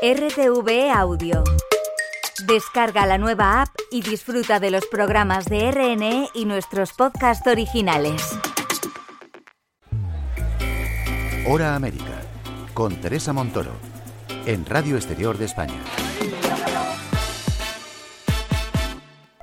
RTV Audio. Descarga la nueva app y disfruta de los programas de RNE y nuestros podcasts originales. Hora América, con Teresa Montoro, en Radio Exterior de España.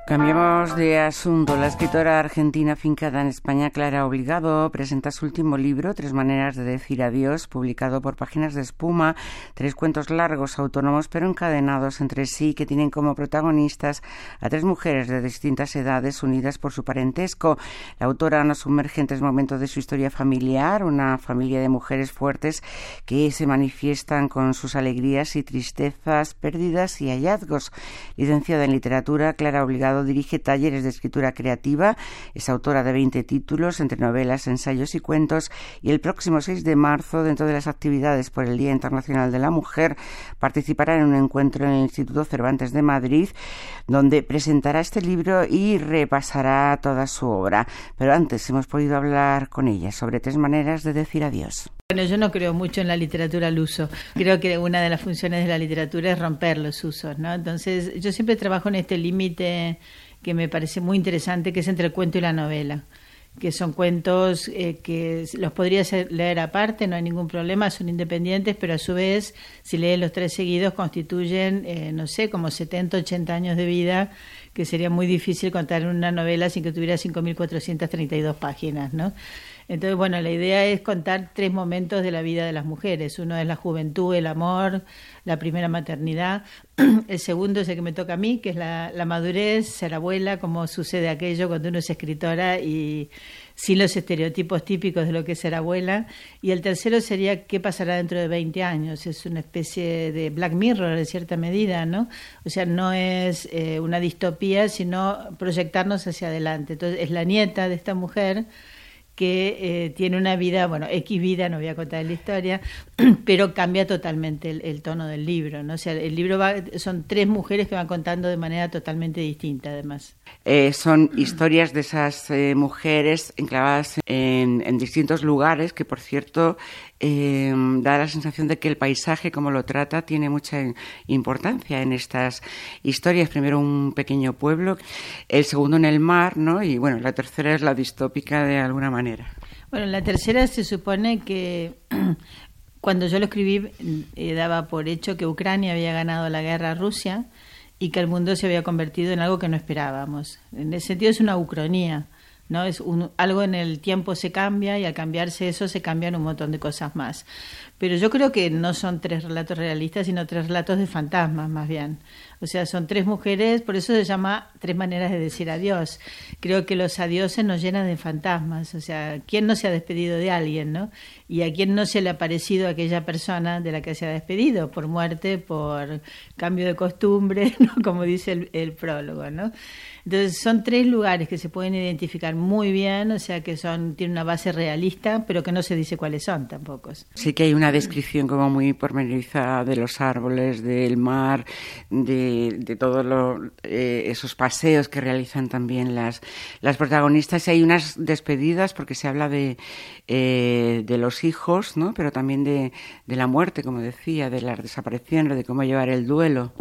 Cambiamos de asunto. La escritora argentina fincada en España, Clara Obligado, presenta su último libro, Tres maneras de decir adiós, publicado por Páginas de Espuma. Tres cuentos largos, autónomos, pero encadenados entre sí, que tienen como protagonistas a tres mujeres de distintas edades unidas por su parentesco. La autora nos sumerge en tres momentos de su historia familiar, una familia de mujeres fuertes que se manifiestan con sus alegrías y tristezas, pérdidas y hallazgos. Licenciada en literatura, Clara Obligado dirige talleres de escritura creativa, es autora de 20 títulos entre novelas, ensayos y cuentos y el próximo 6 de marzo, dentro de las actividades por el Día Internacional de la Mujer, participará en un encuentro en el Instituto Cervantes de Madrid, donde presentará este libro y repasará toda su obra. Pero antes hemos podido hablar con ella sobre tres maneras de decir adiós. Bueno, yo no creo mucho en la literatura al uso. Creo que una de las funciones de la literatura es romper los usos, ¿no? Entonces, yo siempre trabajo en este límite que me parece muy interesante, que es entre el cuento y la novela que son cuentos eh, que los podrías leer aparte, no hay ningún problema, son independientes, pero a su vez, si lees los tres seguidos, constituyen, eh, no sé, como 70, 80 años de vida, que sería muy difícil contar una novela sin que tuviera 5.432 páginas, ¿no? Entonces, bueno, la idea es contar tres momentos de la vida de las mujeres. Uno es la juventud, el amor, la primera maternidad. El segundo es el que me toca a mí, que es la, madurez, ser abuela, como sucede aquello cuando uno es escritora y sin los estereotipos típicos de lo que es ser abuela. Y el tercero sería qué pasará dentro de 20 años. Es una especie de Black Mirror en cierta medida, ¿no? O sea, no es eh, una distopía, sino proyectarnos hacia adelante. Entonces, es la nieta de esta mujer que eh, tiene una vida, bueno, X vida, no voy a contar la historia, pero cambia totalmente el, tono del libro, ¿no? O sea, el libro va, son tres mujeres que van contando de manera totalmente distinta, además. Eh, son historias de esas eh, mujeres enclavadas en, en, distintos lugares, que por cierto eh, da la sensación de que el paisaje, como lo trata, tiene mucha importancia en estas historias. Primero un pequeño pueblo, el segundo en el mar, ¿no? Y bueno, la tercera es la distópica de alguna manera. Bueno, la tercera se supone que cuando yo lo escribí eh, daba por hecho que Ucrania había ganado la guerra a Rusia y que el mundo se había convertido en algo que no esperábamos. En ese sentido es una ucronía ¿no? Es un, algo en el tiempo se cambia y al cambiarse eso se cambian un montón de cosas más. Pero yo creo que no son tres relatos realistas, sino tres relatos de fantasmas más bien. O sea, son tres mujeres, por eso se llama tres maneras de decir adiós. Creo que los adioses nos llenan de fantasmas. O sea, ¿quién no se ha despedido de alguien, no? Y a quién no se le ha parecido aquella persona de la que se ha despedido, por muerte, por cambio de costumbre, ¿no? Como dice el, el prólogo, ¿no? Entonces son tres lugares que se pueden identificar muy bien, o sea que son tienen una base realista, pero que no se dice cuáles son tampoco. Sí que hay una descripción como muy pormenorizada de los árboles, del mar, de, de todos eh, esos paseos que realizan también las, las protagonistas. Y hay unas despedidas porque se habla de, eh, de los hijos, ¿no? pero también de, de la muerte, como decía, de las desapariciones, de cómo llevar el duelo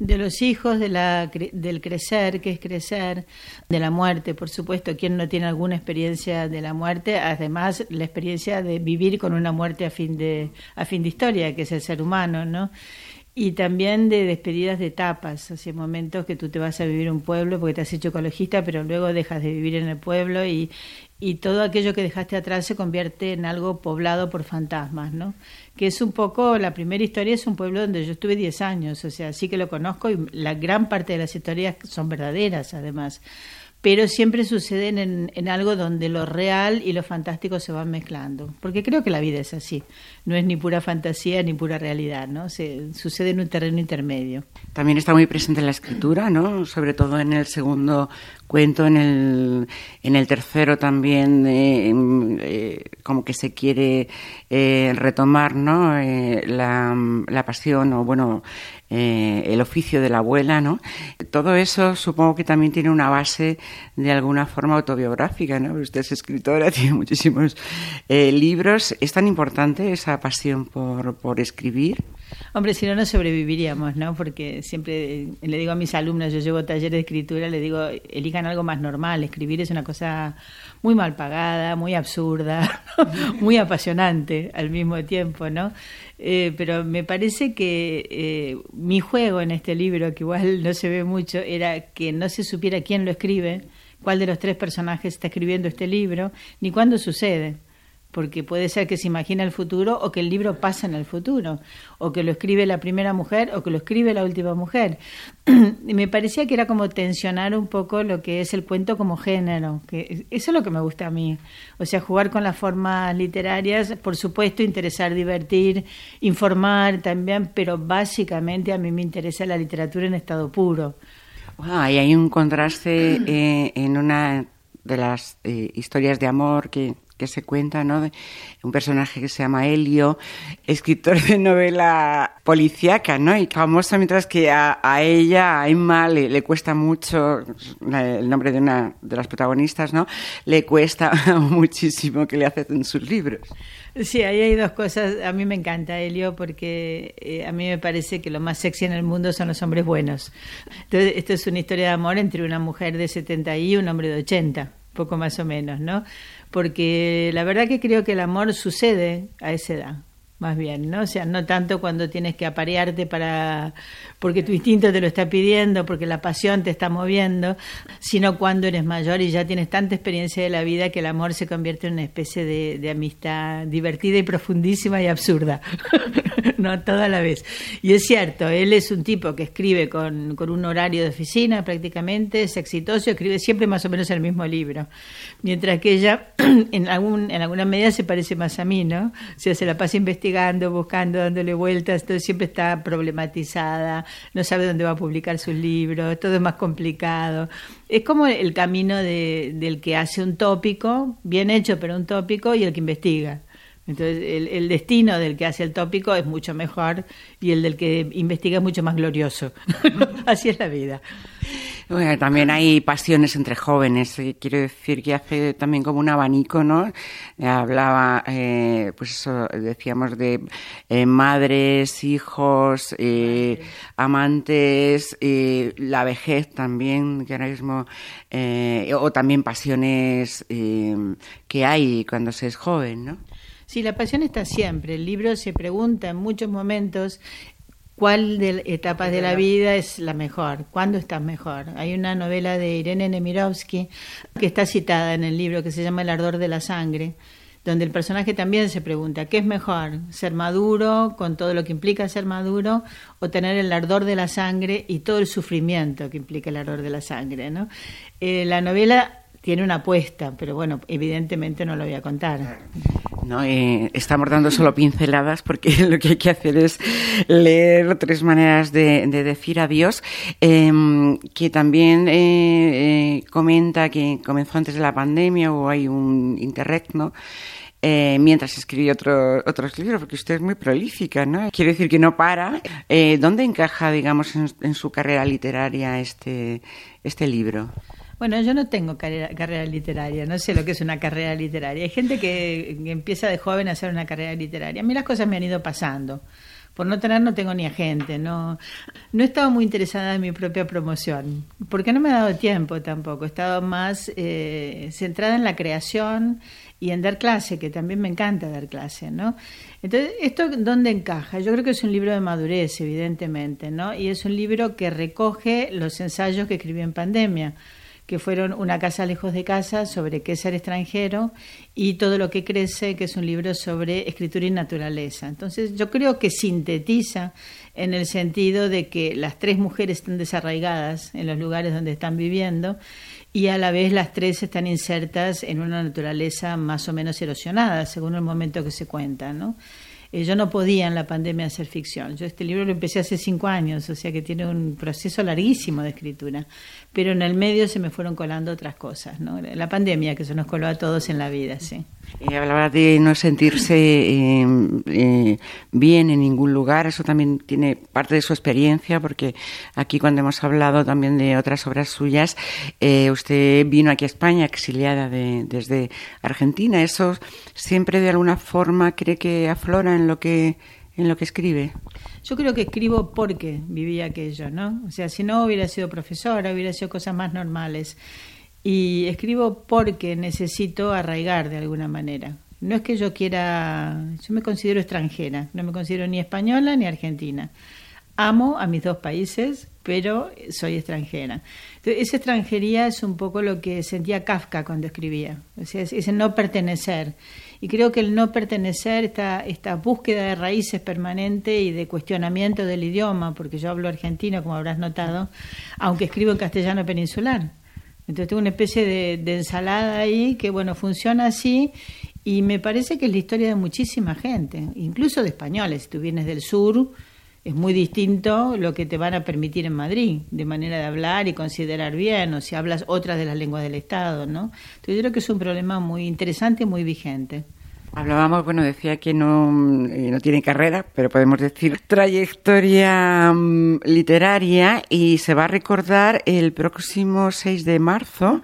de los hijos, de la, del crecer, que es crecer, de la muerte, por supuesto, quien no tiene alguna experiencia de la muerte, además la experiencia de vivir con una muerte a fin de, a fin de historia, que es el ser humano, ¿no? Y también de despedidas de etapas, hacia momentos que tú te vas a vivir un pueblo porque te has hecho ecologista, pero luego dejas de vivir en el pueblo y, y todo aquello que dejaste atrás se convierte en algo poblado por fantasmas, ¿no? Que es un poco, la primera historia es un pueblo donde yo estuve 10 años, o sea, sí que lo conozco y la gran parte de las historias son verdaderas, además pero siempre suceden en, algo donde lo real y lo fantástico se van mezclando, porque creo que la vida es así, no es ni pura fantasía ni pura realidad, ¿no? Se, sucede en un terreno intermedio. También está muy presente en la escritura, ¿no? Sobre todo en el segundo cuento, en el, en el tercero también, eh, eh, como que se quiere eh, retomar, ¿no? La, la, pasión o, bueno, el oficio de la abuela, ¿no? Todo eso supongo que también tiene una base de alguna forma autobiográfica, ¿no? Usted es escritora, tiene muchísimos libros. ¿Es tan importante esa pasión por, por escribir? Hombre, si no, no sobreviviríamos, ¿no? Porque siempre le digo a mis alumnos, yo llevo taller de escritura, le digo, elijan algo más normal. Escribir es una cosa muy mal pagada, muy absurda, muy apasionante al mismo tiempo, ¿no? Eh, pero me parece que eh, mi juego en este libro, que igual no se ve mucho, era que no se supiera quién lo escribe, cuál de los tres personajes está escribiendo este libro, ni cuándo sucede porque puede ser que se imagina el futuro o que el libro pasa en el futuro, o que lo escribe la primera mujer o que lo escribe la última mujer. me parecía que era como tensionar un poco lo que es el cuento como género, que eso es lo que me gusta a mí. O sea, jugar con las formas literarias, por supuesto, interesar, divertir, informar también, pero básicamente a mí me interesa la literatura en estado puro. y hay un contraste eh, en una de las eh, historias de amor que que se cuenta, ¿no? Un personaje que se llama Helio, escritor de novela policíaca, ¿no? Y famosa, mientras que a, ella, a Emma, le, cuesta mucho, el nombre de una de las protagonistas, ¿no? Le cuesta muchísimo que le hacen sus libros. Sí, ahí hay dos cosas. A mí me encanta Helio porque eh, a mí me parece que lo más sexy en el mundo son los hombres buenos. Entonces, esto es una historia de amor entre una mujer de 70 y un hombre de 80, poco más o menos, ¿no? Porque la verdad que creo que el amor sucede a esa edad más bien, ¿no? O sea, no tanto cuando tienes que aparearte para porque tu instinto te lo está pidiendo, porque la pasión te está moviendo, sino cuando eres mayor y ya tienes tanta experiencia de la vida que el amor se convierte en una especie de, amistad divertida y profundísima y absurda, no toda la vez. Y es cierto, él es un tipo que escribe con, con un horario de oficina prácticamente, es exitoso, escribe siempre más o menos el mismo libro, mientras que ella en, algún, en alguna medida se parece más a mí, ¿no? O sea, se la pasa investigando investigando, buscando, dándole vueltas, todo siempre está problematizada, no sabe dónde va a publicar sus libros, todo es más complicado. Es como el camino de, del que hace un tópico, bien hecho, pero un tópico, y el que investiga. Entonces, el, el, destino del que hace el tópico es mucho mejor y el del que investiga es mucho más glorioso. Así es la vida. También hay pasiones entre jóvenes. Eh, quiero decir que hace también como un abanico, ¿no? Hablaba, eh, pues eso, decíamos de eh, madres, hijos, amantes, la vejez también, que ahora mismo, o también pasiones que hay cuando se es joven, ¿no? Sí, la pasión está siempre. El libro se pregunta en muchos momentos cuál de etapas de la vida es la mejor, cuándo estás mejor. Hay una novela de Irene Nemirovsky que está citada en el libro que se llama El ardor de la sangre, donde el personaje también se pregunta, ¿qué es mejor? ¿Ser maduro con todo lo que implica ser maduro o tener el ardor de la sangre y todo el sufrimiento que implica el ardor de la sangre? ¿no? Eh, la novela tiene una apuesta, pero bueno, evidentemente no lo voy a contar. No, eh, estamos dando solo pinceladas porque lo que hay que hacer es leer tres maneras de, decir adiós, em, que también eh, eh, comenta que comenzó antes de la pandemia o hay un interregno. Eh, mientras escribe otro, otros libros, porque usted es muy prolífica, ¿no? Quiere decir que no para. ¿Dónde encaja, digamos, en, en, su carrera literaria este, este libro? Bueno, yo no tengo carrera, literaria, no sé lo que es una carrera literaria. Hay gente que, empieza de joven a hacer una carrera literaria. A mí las cosas me han ido pasando. Por no tener no tengo ni agente, no, no he estado muy interesada en mi propia promoción, porque no me ha dado tiempo tampoco. He estado más eh, centrada en la creación y en dar clase, que también me encanta dar clase, ¿no? Entonces, ¿esto dónde encaja? Yo creo que es un libro de madurez, evidentemente, ¿no? Y es un libro que recoge los ensayos que escribí en pandemia que fueron Una casa lejos de casa, sobre qué ser extranjero, y Todo lo que crece, que es un libro sobre escritura y naturaleza. Entonces, yo creo que sintetiza en el sentido de que las tres mujeres están desarraigadas en los lugares donde están viviendo y a la vez las tres están insertas en una naturaleza más o menos erosionada, según el momento que se cuenta, ¿no? Eh, yo no podía en la pandemia hacer ficción. Yo este libro lo empecé hace cinco años, o sea que tiene un proceso larguísimo de escritura. Pero en el medio se me fueron colando otras cosas, ¿no? La pandemia que se nos coló a todos en la vida, sí. Y hablaba de no sentirse eh, eh, bien en ningún lugar, eso también tiene parte de su experiencia, porque aquí cuando hemos hablado también de otras obras suyas, eh, usted vino aquí a España exiliada desde Argentina, ¿eso siempre de alguna forma cree que aflora en lo que, en lo que escribe? Yo creo que escribo porque viví aquello, ¿no? O sea, si no hubiera sido profesora, hubiera sido cosas más normales. Y escribo porque necesito arraigar de alguna manera. No es que yo quiera, yo me considero extranjera, no me considero ni española ni argentina. Amo a mis dos países, pero soy extranjera. Esa extranjería es un poco lo que sentía Kafka cuando escribía, o sea, ese no pertenecer. Y creo que el no pertenecer, esta, esta búsqueda de raíces permanente y de cuestionamiento del idioma, porque yo hablo argentino, como habrás notado, aunque escribo en castellano peninsular. Entonces tengo una especie de, de ensalada ahí que, bueno, funciona así y me parece que es la historia de muchísima gente, incluso de españoles. Si tú vienes del sur, es muy distinto lo que te van a permitir en Madrid, de manera de hablar y considerar bien, o si hablas otras de las lenguas del Estado, ¿no? Entonces yo creo que es un problema muy interesante y muy vigente. Hablábamos, bueno, decía que no, eh, no tiene carrera, pero podemos decir trayectoria mm, literaria y se va a recordar el próximo 6 de marzo,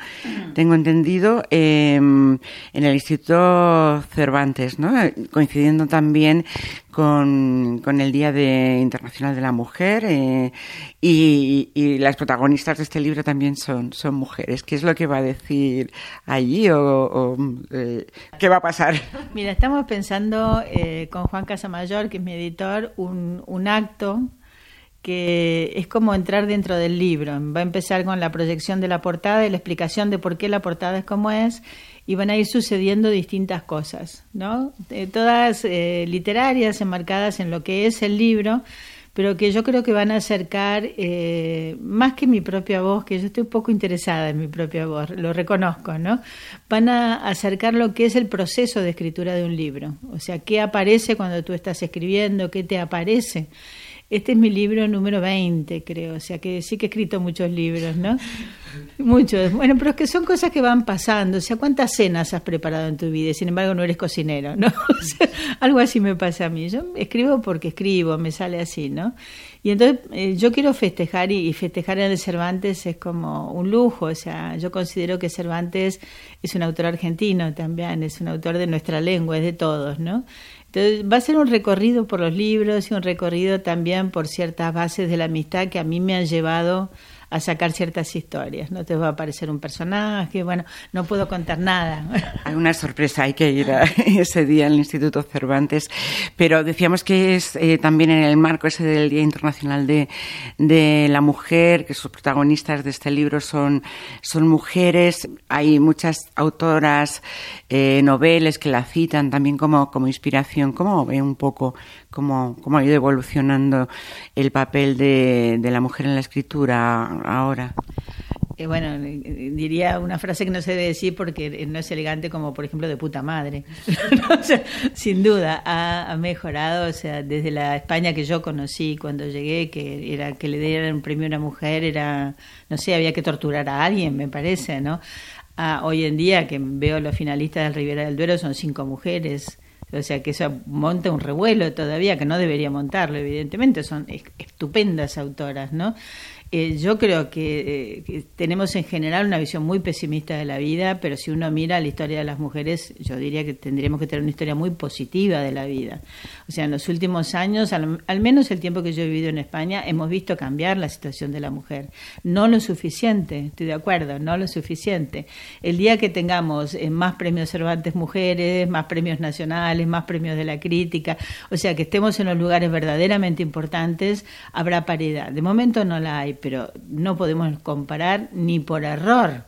tengo entendido, em, en el Instituto Cervantes, ¿no? Coincidiendo también con, con el Día de Internacional de la Mujer eh, y, y, las protagonistas de este libro también son, son mujeres. ¿Qué es lo que va a decir allí o, eh, qué va a pasar? Mira, estamos pensando eh, con Juan Casamayor, que es mi editor, un, un acto que es como entrar dentro del libro. Va a empezar con la proyección de la portada y la explicación de por qué la portada es como es y van a ir sucediendo distintas cosas, ¿no? Eh, todas eh, literarias, enmarcadas en lo que es el libro, pero que yo creo que van a acercar eh, más que mi propia voz, que yo estoy un poco interesada en mi propia voz, lo reconozco, ¿no? Van a acercar lo que es el proceso de escritura de un libro, o sea, qué aparece cuando tú estás escribiendo, qué te aparece. Este es mi libro número 20, creo, o sea que sí que he escrito muchos libros, ¿no? Muchos. Bueno, pero es que son cosas que van pasando. O sea, ¿cuántas cenas has preparado en tu vida? Sin embargo, no eres cocinero, ¿no? Algo así me pasa a mí. Yo escribo porque escribo, me sale así, ¿no? Y entonces eh, yo quiero festejar y, y, festejar en el Cervantes es como un lujo. O sea, yo considero que Cervantes es un autor argentino también, es un autor de nuestra lengua, es de todos, ¿no? Va a ser un recorrido por los libros y un recorrido también por ciertas bases de la amistad que a mí me han llevado a sacar ciertas historias, ¿no? Te va a aparecer un personaje, bueno, no puedo contar nada. Hay una sorpresa, hay que ir a ese día al Instituto Cervantes, pero decíamos que es eh, también en el marco ese del Día Internacional de, de, la Mujer, que sus protagonistas de este libro son, son mujeres, hay muchas autoras, eh, noveles que la citan también como, como inspiración, ¿cómo ve un poco cómo, cómo ha ido evolucionando el papel de, de la mujer en la escritura ahora? Eh, bueno, eh, diría una frase que no se debe decir porque no es elegante como por ejemplo de puta madre. sin duda ha, mejorado, o sea, desde la España que yo conocí cuando llegué, que era que le dieran un premio a una mujer, era, no sé, había que torturar a alguien, me parece, ¿no? Hoy en día que veo los finalistas del Rivera del Duero son cinco mujeres o sea que eso monta un revuelo todavía que no debería montarlo, evidentemente, son estupendas autoras, ¿no? Eh, yo creo que, eh, que, tenemos en general una visión muy pesimista de la vida, pero si uno mira la historia de las mujeres, yo diría que tendríamos que tener una historia muy positiva de la vida. O sea, en los últimos años, al, al menos el tiempo que yo he vivido en España, hemos visto cambiar la situación de la mujer. No lo suficiente, estoy de acuerdo, no lo suficiente. El día que tengamos eh, más premios Cervantes mujeres, más premios nacionales, más premios de la crítica, o sea, que estemos en los lugares verdaderamente importantes, habrá paridad. De momento no la hay pero no podemos comparar ni por error.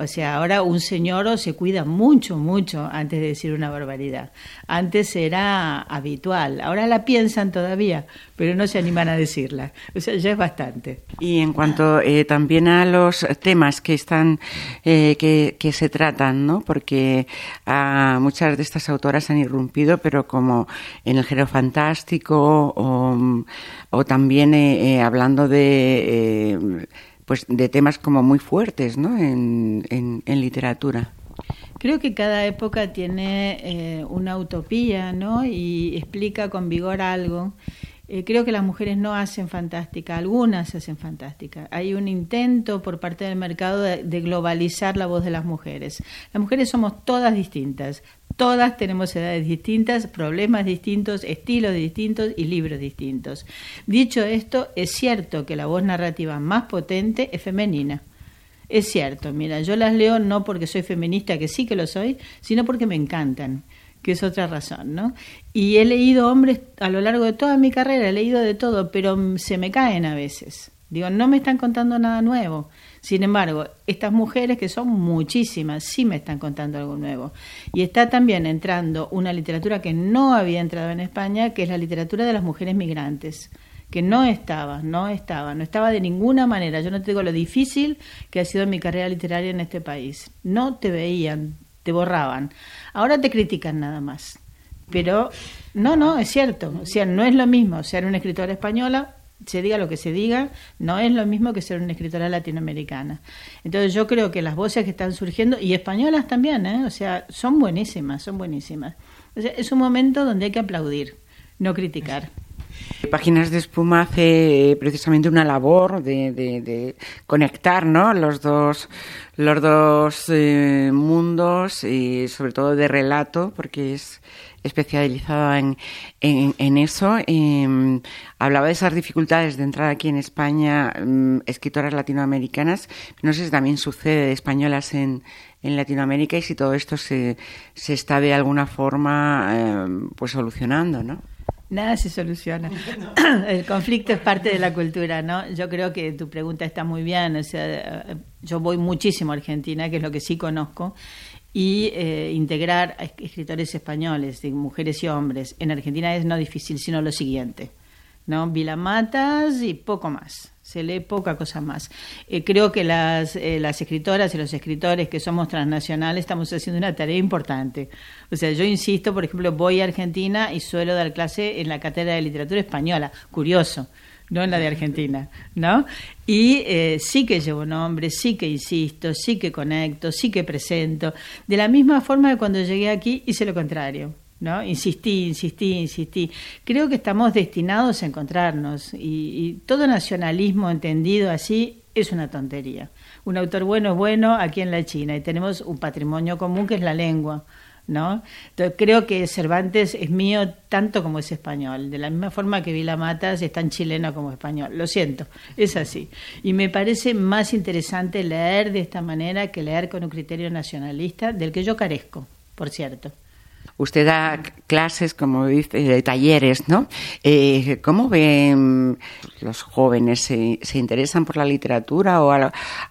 O sea, ahora un señor se cuida mucho, mucho antes de decir una barbaridad. Antes era habitual, ahora la piensan todavía, pero no se animan a decirla. O sea, ya es bastante. Y en cuanto eh, también a los temas que están, eh, que, se tratan, ¿no? Porque ah, muchas de estas autoras han irrumpido, pero como en el género fantástico o, o también eh, eh hablando de eh, pues de temas como muy fuertes ¿no? en, en, literatura. Creo que cada época tiene eh, una utopía, ¿no? Y explica con vigor algo. Eh, creo que las mujeres no hacen fantástica, algunas hacen fantástica. Hay un intento por parte del mercado de, globalizar la voz de las mujeres. Las mujeres somos todas distintas, todas tenemos edades distintas, problemas distintos, estilos distintos y libros distintos. Dicho esto, es cierto que la voz narrativa más potente es femenina. Es cierto, mira, yo las leo no porque soy feminista, que sí que lo soy, sino porque me encantan que es otra razón, ¿no? Y he leído hombres a lo largo de toda mi carrera, he leído de todo, pero se me caen a veces. Digo, no me están contando nada nuevo. Sin embargo, estas mujeres, que son muchísimas, sí me están contando algo nuevo. Y está también entrando una literatura que no había entrado en España, que es la literatura de las mujeres migrantes que no estaba, no estaba, no estaba de ninguna manera. Yo no te digo lo difícil que ha sido mi carrera literaria en este país. No te veían, te borraban. Ahora te critican nada más. Pero no, no, es cierto. O sea, no es lo mismo ser una escritora española, se diga lo que se diga, no es lo mismo que ser una escritora latinoamericana. Entonces yo creo que las voces que están surgiendo, y españolas también, ¿eh? o sea, son buenísimas, son buenísimas. O sea, es un momento donde hay que aplaudir, no criticar. Páginas de Espuma hace precisamente una labor de, conectar ¿no? los dos, los dos eh, mundos y sobre todo de relato, porque es especializada en, en, eso. Em, hablaba de esas dificultades de entrar aquí en España, mm, escritoras latinoamericanas. No sé si también sucede de españolas en, en Latinoamérica y si todo esto se, se está de alguna forma em, pues solucionando, ¿no? Nada se soluciona. El conflicto es parte de la cultura, ¿no? Yo creo que tu pregunta está muy bien. O sea, yo voy muchísimo a Argentina, que es lo que sí conozco, y eh, integrar a escritores españoles, de mujeres y hombres, en Argentina es no difícil, sino lo siguiente, ¿no? Vilamatas y poco más se lee poca cosa más. Eh, creo que las, eh, las escritoras y los escritores que somos transnacionales estamos haciendo una tarea importante. O sea, yo insisto, por ejemplo, voy a Argentina y suelo dar clase en la cátedra de literatura española, curioso, no en la de Argentina, ¿no? Y eh, sí que llevo nombre, sí que insisto, sí que conecto, sí que presento, de la misma forma que cuando llegué aquí hice lo contrario. ¿No? Insistí, insistí, insistí. Creo que estamos destinados a encontrarnos y, todo nacionalismo entendido así es una tontería. Un autor bueno es bueno aquí en la China y tenemos un patrimonio común que es la lengua. ¿No? Entonces, creo que Cervantes es mío tanto como es español, de la misma forma que Vila Matas es tan chileno como español. Lo siento, es así. Y me parece más interesante leer de esta manera que leer con un criterio nacionalista, del que yo carezco, por cierto. Usted da clases, como dice, talleres, ¿no? Eh, ¿Cómo ven los jóvenes? ¿Se, interesan por la literatura o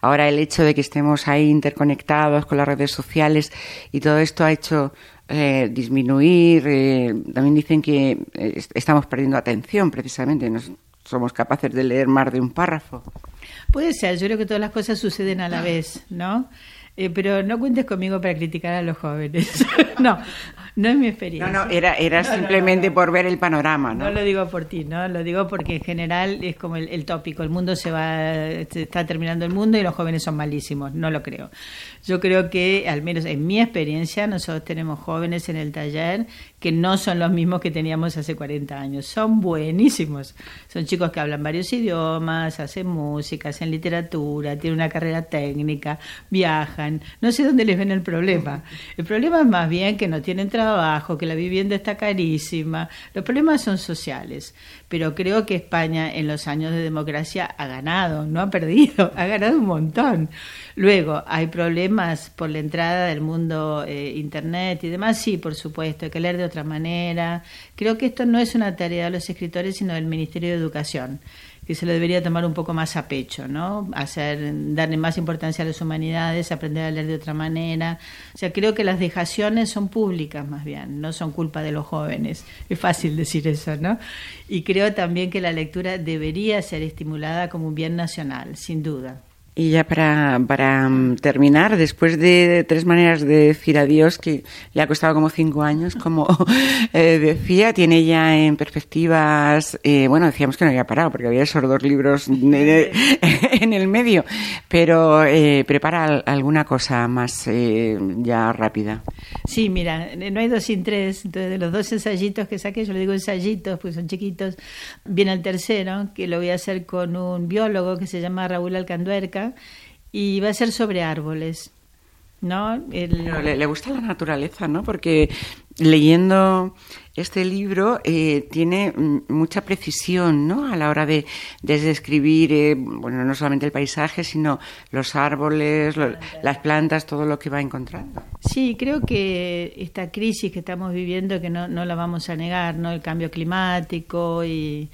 ahora el hecho de que estemos ahí interconectados con las redes sociales y todo esto ha hecho eh, disminuir? Eh, también dicen que estamos perdiendo atención, precisamente. No somos capaces de leer más de un párrafo. Puede ser, yo creo que todas las cosas suceden a la vez, ¿no? pero no cuentes conmigo para criticar a los jóvenes. no, no es mi experiencia. No, no, era, era simplemente por ver el panorama, ¿no? No lo digo por ti, ¿no? Lo digo porque en general es como el, tópico, el mundo se va, se está terminando el mundo y los jóvenes son malísimos, no lo creo. Yo creo que, al menos en mi experiencia, nosotros tenemos jóvenes en el taller que no son los mismos que teníamos hace 40 años, son buenísimos. Son chicos que hablan varios idiomas, hacen música, hacen literatura, tienen una carrera técnica, viajan, no sé dónde les ven el problema. El problema es más bien que no tienen trabajo, que la vivienda está carísima. Los problemas son sociales, pero creo que España en los años de democracia ha ganado, no ha perdido, ha ganado un montón. Luego, ¿hay problemas por la entrada del mundo eh, Internet y demás? Sí, por supuesto, hay que leer de otra manera. Creo que esto no es una tarea de los escritores, sino del Ministerio de Educación que se lo debería tomar un poco más a pecho, ¿no? Hacer, darle más importancia a las humanidades, aprender a leer de otra manera. O sea, creo que las dejaciones son públicas más bien, no son culpa de los jóvenes. Es fácil decir eso, ¿no? Y creo también que la lectura debería ser estimulada como un bien nacional, sin duda. Y ya para, para mm, terminar, después de tres maneras de decir adiós, que le ha costado como cinco años, como eh, decía, tiene ya en perspectivas, eh, bueno, decíamos que no había parado, porque había esos dos libros en el medio, pero eh, prepara alguna cosa más ya rápida. Sí, mira, no hay dos sin tres, entonces de los dos ensayitos que saqué, yo le digo ensayitos, pues son chiquitos, viene el tercero, que lo voy a hacer con un biólogo que se llama Raúl Alcanduerca, y va a ser sobre árboles. ¿no? Le, gusta la naturaleza, ¿no? Porque leyendo este libro eh, tiene mucha precisión, ¿no? A la hora de, describir, eh, bueno, no solamente el paisaje, sino los árboles, las plantas, todo lo que va encontrando. Sí, creo que esta crisis que estamos viviendo, que no, no la vamos a negar, ¿no? El cambio climático y,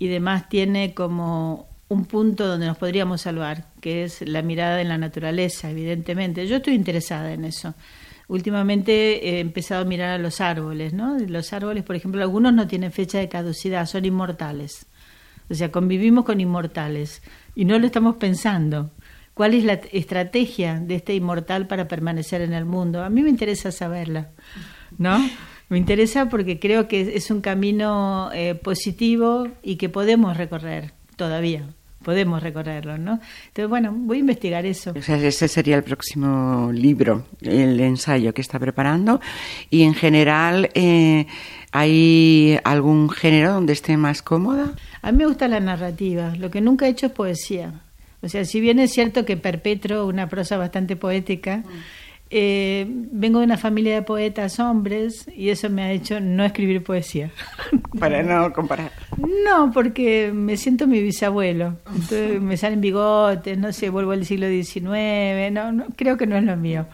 y demás tiene como un punto donde nos podríamos salvar, que es la mirada en la naturaleza, evidentemente. Yo estoy interesada en eso. Últimamente he empezado a mirar a los árboles, ¿no? Los árboles, por ejemplo, algunos no tienen fecha de caducidad, son inmortales. O sea, convivimos con inmortales y no lo estamos pensando. ¿Cuál es la estrategia de este inmortal para permanecer en el mundo? A mí me interesa saberla, ¿no? Me interesa porque creo que es un camino eh, positivo y que podemos recorrer todavía podemos recorrerlo, ¿no? Entonces, bueno, voy a investigar eso. O sea, ese sería el próximo libro, el ensayo que está preparando. Y en general, eh, ¿hay algún género donde esté más cómoda? A mí me gusta la narrativa. Lo que nunca he hecho es poesía. O sea, si bien es cierto que perpetro una prosa bastante poética, eh, vengo de una familia de poetas hombres y eso me ha hecho no escribir poesía. Para no comparar. No, porque me siento mi bisabuelo. Entonces me salen bigotes, no sé, vuelvo al siglo XIX, no, creo que no es lo mío.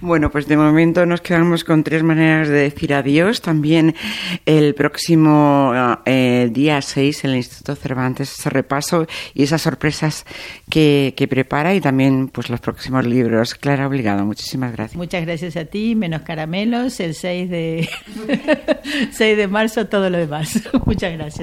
Bueno, pues de momento nos quedamos con tres maneras de decir adiós. También el próximo eh, día 6 en el Instituto Cervantes ese repaso y esas sorpresas que, prepara y también pues los próximos libros. Clara Obligado, muchísimas gracias. Muchas gracias a ti, menos caramelos, el 6 de, 6 de marzo, todo lo demás. Muchas gracias.